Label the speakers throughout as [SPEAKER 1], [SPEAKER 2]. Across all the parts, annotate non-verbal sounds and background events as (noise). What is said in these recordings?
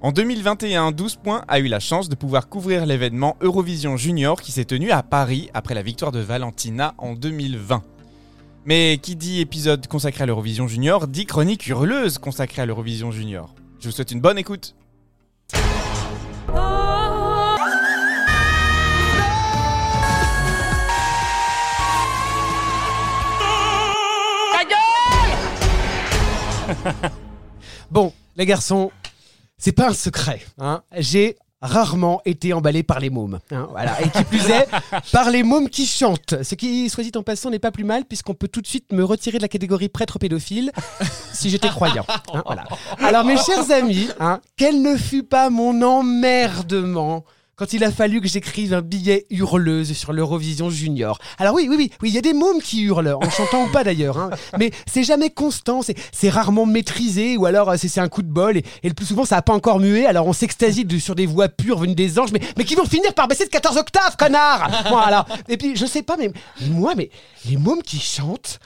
[SPEAKER 1] En 2021, 12 points a eu la chance de pouvoir couvrir l'événement Eurovision Junior qui s'est tenu à Paris après la victoire de Valentina en 2020. Mais qui dit épisode consacré à l'Eurovision Junior dit chronique hurleuse consacrée à l'Eurovision Junior. Je vous souhaite une bonne écoute. (laughs)
[SPEAKER 2] Bon, les garçons, c'est pas un secret. Hein. J'ai rarement été emballé par les mômes. hein, voilà. Et qui plus est, (laughs) par les mômes qui chantent. Ce qui, soit dit en passant, n'est pas plus mal, puisqu'on peut tout de suite me retirer de la catégorie prêtre pédophile si j'étais croyant. (laughs) hein, voilà. Alors, mes chers amis, hein, quel ne fut pas mon emmerdement quand il a fallu que j'écrive un billet hurleuse sur l'Eurovision Junior. Alors oui, oui, oui, oui, il y a des mômes qui hurlent, en chantant ou pas d'ailleurs, hein, mais c'est jamais constant, c'est- rarement maîtrisé, ou alors c'est un coup de bol, et, le plus souvent ça n'a pas encore mué, alors on s'extasie sur des voix pures venues des anges, mais, mais qui vont finir par baisser de 14 octaves, connard! Bon, alors, Et puis je sais pas, mais moi, mais les mômes qui chantent...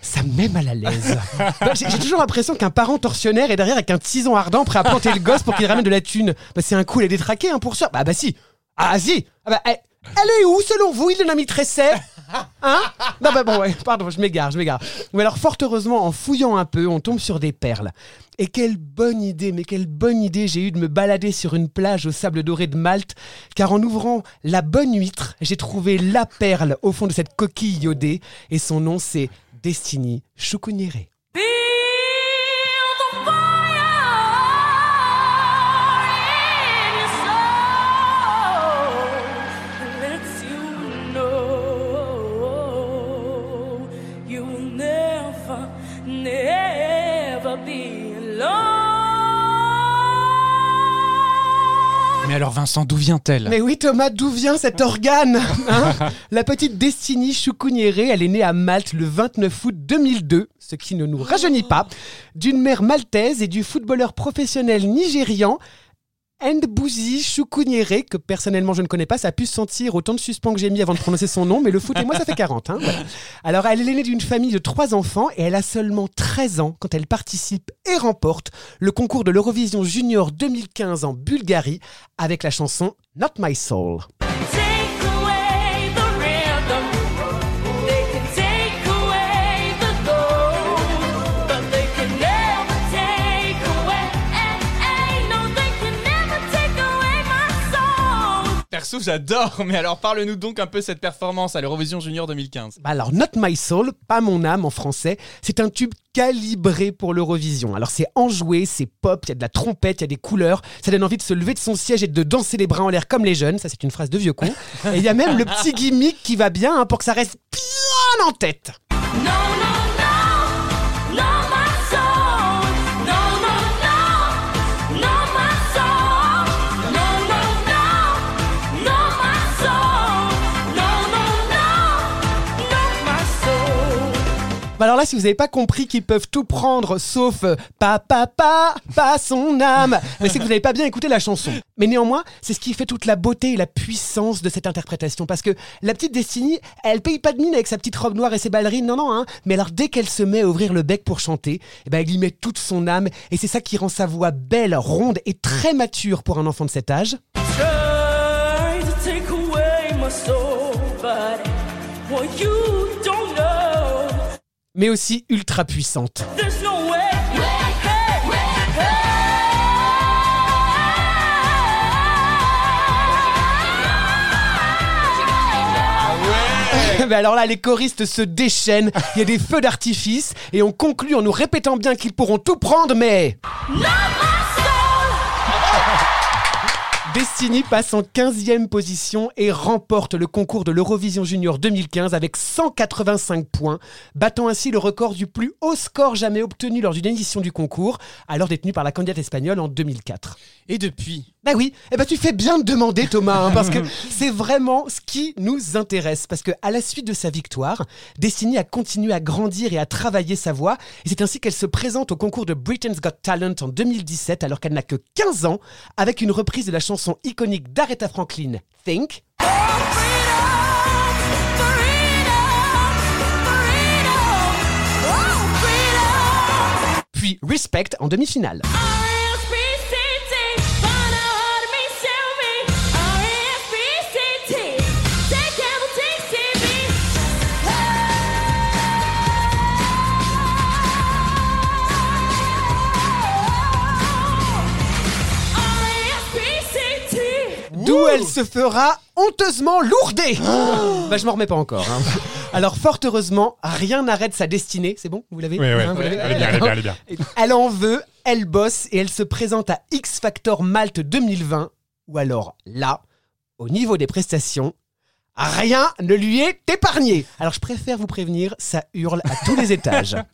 [SPEAKER 2] Ça me met mal à l'aise. (laughs) Bah, J'ai toujours l'impression qu'un parent tortionnaire est derrière avec un tison ardent prêt à planter le gosse pour qu'il ramène de la thune. Bah, c'est un coup, elle est détraquée, hein, pour sûr. Bah, bah si. Ah si. Ah, bah, elle, elle est où, selon vous, il en a mis Tresset Hein? Non, bah bon, ouais, pardon, je m'égare, je m'égare. Mais alors, fort heureusement, en fouillant un peu, on tombe sur des perles. Et quelle bonne idée, mais quelle bonne idée j'ai eu de me balader sur une plage au sable doré de Malte, car en ouvrant la bonne huître, j'ai trouvé la perle au fond de cette coquille iodée, et son nom c'est Destiny Choukouniéré.
[SPEAKER 1] Mais alors Vincent, d'où vient-elle?
[SPEAKER 2] Mais oui Thomas, d'où vient cet organe hein? (laughs) La petite Destiny Choukouniéré, elle est née à Malte le 29 août 2002, ce qui ne nous rajeunit pas, d'une mère maltaise et du footballeur professionnel nigérian Ndbouzi Choukouniéré, que personnellement je ne connais pas, ça a pu se sentir autant de suspens que j'ai mis avant de prononcer son nom, mais le foot et moi ça fait 40. hein. Alors elle est l'aînée d'une famille de trois enfants et elle a seulement 13 ans quand elle participe et remporte le concours de l'Eurovision Junior 2015 en Bulgarie avec la chanson Not My Soul.
[SPEAKER 1] Perso, j'adore, mais alors parle-nous donc un peu de cette performance à l'Eurovision Junior 2015.
[SPEAKER 2] Bah alors, Not My Soul, pas mon âme en français, c'est un tube calibré pour l'Eurovision. Alors c'est enjoué, c'est pop, il y a de la trompette, il y a des couleurs, ça donne envie de se lever de son siège et de danser les bras en l'air comme les jeunes, ça c'est une phrase de vieux con. Et il y a même le petit gimmick qui va bien hein, pour que ça reste bien en tête.
[SPEAKER 3] No, no,
[SPEAKER 2] Bah alors là, si vous n'avez pas compris qu'ils peuvent tout prendre sauf euh, pas papa, pas son âme, c'est que vous n'avez pas bien écouté la chanson. Mais néanmoins, c'est ce qui fait toute la beauté et la puissance de cette interprétation. Parce que la petite Destiny, elle paye pas de mine avec sa petite robe noire et ses ballerines, non, non, hein. Mais alors dès qu'elle se met à ouvrir le bec pour chanter, eh ben, elle y met toute son âme et c'est ça qui rend sa voix belle, ronde et très mature pour un enfant de cet âge. Mais aussi ultra puissante.
[SPEAKER 3] there's no way. Hey,
[SPEAKER 2] Mais alors là, les choristes se déchaînent, il y a des feux d'artifice, et on conclut en nous répétant bien qu'ils pourront tout prendre, mais... Destiny passe en 15e position et remporte le concours de l'Eurovision Junior 2015 avec 185 points, battant ainsi le record du plus haut score jamais obtenu lors d'une édition du concours, alors détenu par la candidate espagnole en 2004.
[SPEAKER 1] Et depuis?
[SPEAKER 2] Bah oui, eh ben tu fais bien de demander Thomas, hein, parce que (laughs) c'est vraiment ce qui nous intéresse. Parce que à la suite de sa victoire, Destiny a continué à grandir et à travailler sa voix, et c'est ainsi qu'elle se présente au concours de Britain's Got Talent en 2017, alors qu'elle n'a que 15 ans, avec une reprise de la chanson iconique d'Aretha Franklin, Think. Puis Respect en demi-finale. Elle se fera honteusement lourder. (gasps) (gasps) bah, je m'en remets pas encore. hein. (laughs) Alors, fort heureusement, rien n'arrête sa destinée. C'est bon Vous l'avez
[SPEAKER 4] Oui, oui.
[SPEAKER 2] Hein, vous l'avez
[SPEAKER 4] Elle est bien, elle est bien, elle est bien.
[SPEAKER 2] Elle en veut, elle bosse et elle se présente à X Factor Malte 2020. Ou alors là, au niveau des prestations, rien ne lui est épargné. Alors je préfère vous prévenir, ça hurle à tous les étages. (laughs)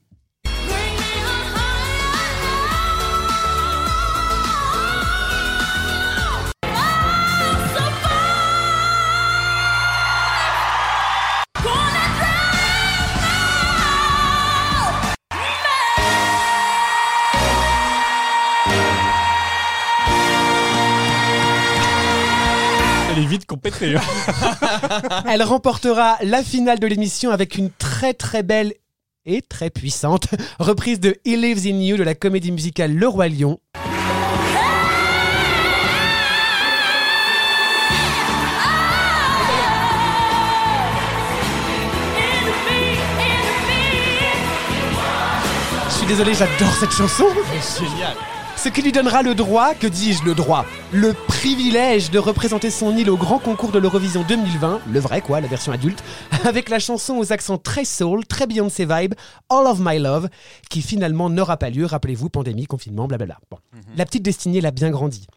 [SPEAKER 2] (laughs)
[SPEAKER 4] Elle
[SPEAKER 2] remportera la finale de l'émission avec une très très belle et très puissante reprise de He Lives in You de la comédie musicale Le Roi Lion. Je suis désolé, j'adore cette chanson.
[SPEAKER 1] Génial.
[SPEAKER 2] Ce qui lui donnera le droit, que dis-je le droit Le privilège de représenter son île au grand concours de l'Eurovision 2020, le vrai quoi, la version adulte, (laughs) avec la chanson aux accents très soul, très Beyoncé vibe, All of My Love, qui finalement n'aura pas lieu, rappelez-vous, pandémie, confinement, blablabla. Bon. La petite destinée l'a bien grandi.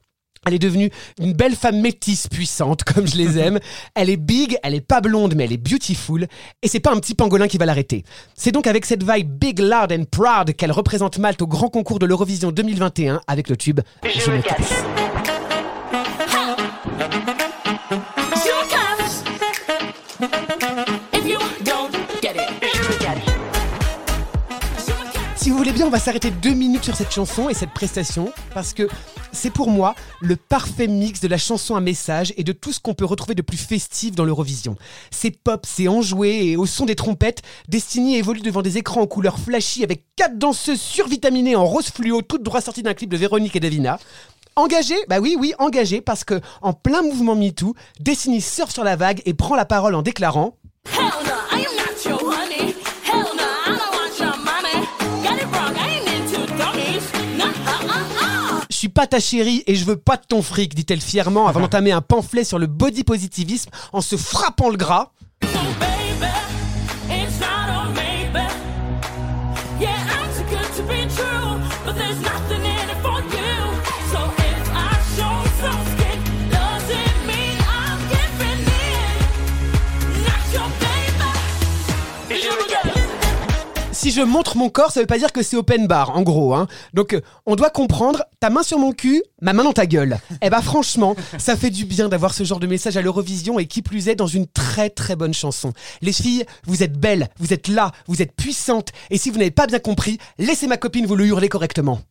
[SPEAKER 2] Elle est devenue une belle femme métisse puissante, (laughs) comme je les aime. Elle est big, elle est pas blonde, mais elle est beautiful. Et c'est pas un petit pangolin qui va l'arrêter. C'est donc avec cette vibe big, loud and proud qu'elle représente Malte au grand concours de l'Eurovision 2021 avec le tube Je me casse. Si vous voulez bien, on va s'arrêter deux minutes sur cette chanson et cette prestation, parce que c'est pour moi le parfait mix de la chanson à message et de tout ce qu'on peut retrouver de plus festif dans l'Eurovision. C'est pop, c'est enjoué et au son des trompettes, Destiny évolue devant des écrans en couleur flashy avec quatre danseuses survitaminées en rose fluo, toutes droit sorties d'un clip de Véronique et Davina. Engagé Bah oui, oui, engagé, parce que en plein mouvement MeToo, Destiny surfe sur la vague et prend la parole en déclarant suis pas ta chérie et je veux pas de ton fric, dit-elle fièrement avant (laughs) d'entamer un pamphlet sur le body positivisme en se frappant le gras. Si je montre mon corps, ça veut pas dire que c'est open bar, en gros. Hein. Donc, euh, on doit comprendre, ta main sur mon cul, ma main dans ta gueule. Eh bah franchement, ça fait du bien d'avoir ce genre de message à l'Eurovision et qui plus est dans une très très bonne chanson. Les filles, vous êtes belles, vous êtes là, vous êtes puissantes. Et si vous n'avez pas bien compris, laissez ma copine vous le hurler correctement.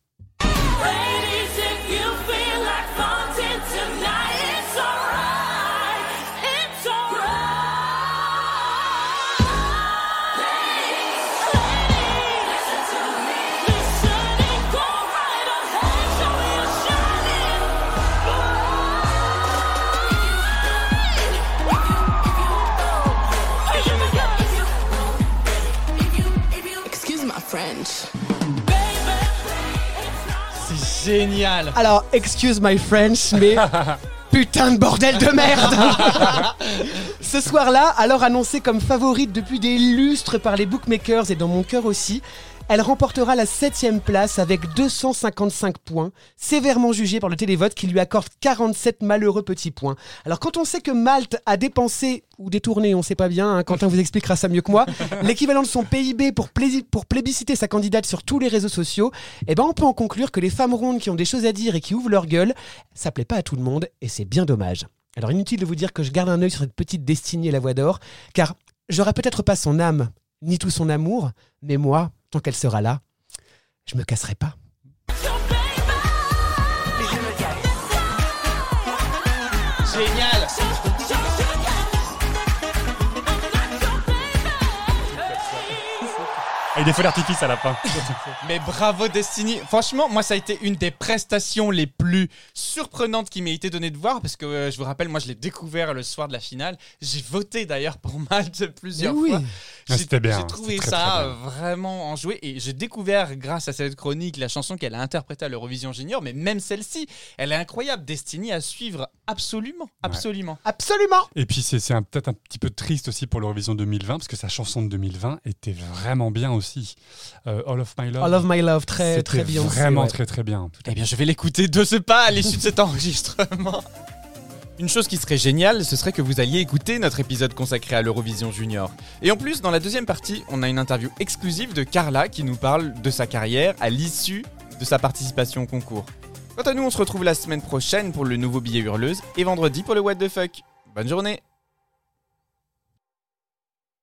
[SPEAKER 5] French.
[SPEAKER 1] C'est génial.
[SPEAKER 2] Alors, excuse my French, mais (laughs) putain de bordel de merde (laughs) Ce soir-là, alors annoncée comme favorite depuis des lustres par les bookmakers et dans mon cœur aussi, elle remportera la 7 place avec 255 points, sévèrement jugée par le télévote qui lui accorde 47 malheureux petits points. Alors quand on sait que Malte a dépensé, ou détourné, on sait pas bien, hein, Quentin vous expliquera ça mieux que moi, (laughs) l'équivalent de son PIB pour, plébisciter sa candidate sur tous les réseaux sociaux, eh ben on peut en conclure que les femmes rondes qui ont des choses à dire et qui ouvrent leur gueule, ça plaît pas à tout le monde et c'est bien dommage. Alors inutile de vous dire que je garde un œil sur cette petite destinée la voix d'or, car j'aurai peut-être pas son âme, ni tout son amour, mais moi, tant qu'elle sera là, je me casserai pas.
[SPEAKER 1] Génial.
[SPEAKER 4] Avec des feux d'artifice à la fin.
[SPEAKER 1] Mais bravo Destiny. Franchement, moi ça a été une des prestations les plus surprenantes qui m'a été donnée de voir parce que euh, je vous rappelle, moi je l'ai découvert le soir de la finale. J'ai voté d'ailleurs pour Malte plusieurs
[SPEAKER 2] oui.
[SPEAKER 1] fois.
[SPEAKER 4] Ah,
[SPEAKER 1] J'ai-
[SPEAKER 4] c'était bien,
[SPEAKER 1] J'ai trouvé
[SPEAKER 4] très,
[SPEAKER 1] ça
[SPEAKER 4] très
[SPEAKER 1] euh, vraiment enjoué et j'ai découvert grâce à cette chronique la chanson qu'elle a interprétée à l'Eurovision Junior, mais même celle-ci, elle est incroyable, destinée à suivre absolument, absolument.
[SPEAKER 2] Absolument.
[SPEAKER 4] Et puis c'est peut-être un petit peu triste aussi pour l'Eurovision 2020 parce que sa chanson de 2020 était vraiment bien aussi. Euh, All of My Love.
[SPEAKER 2] All of my love, très très bien.
[SPEAKER 4] Vraiment très très bien.
[SPEAKER 1] Eh bien, je vais l'écouter de ce pas à l'issue de cet (laughs) enregistrement. Une chose qui serait géniale, ce serait que vous alliez écouter notre épisode consacré à l'Eurovision Junior. Et en plus, dans la deuxième partie, on a une interview exclusive de Carla qui nous parle de sa carrière à l'issue de sa participation au concours. Quant à nous, on se retrouve la semaine prochaine pour le nouveau billet hurleuse et vendredi pour le What the Fuck. Bonne journée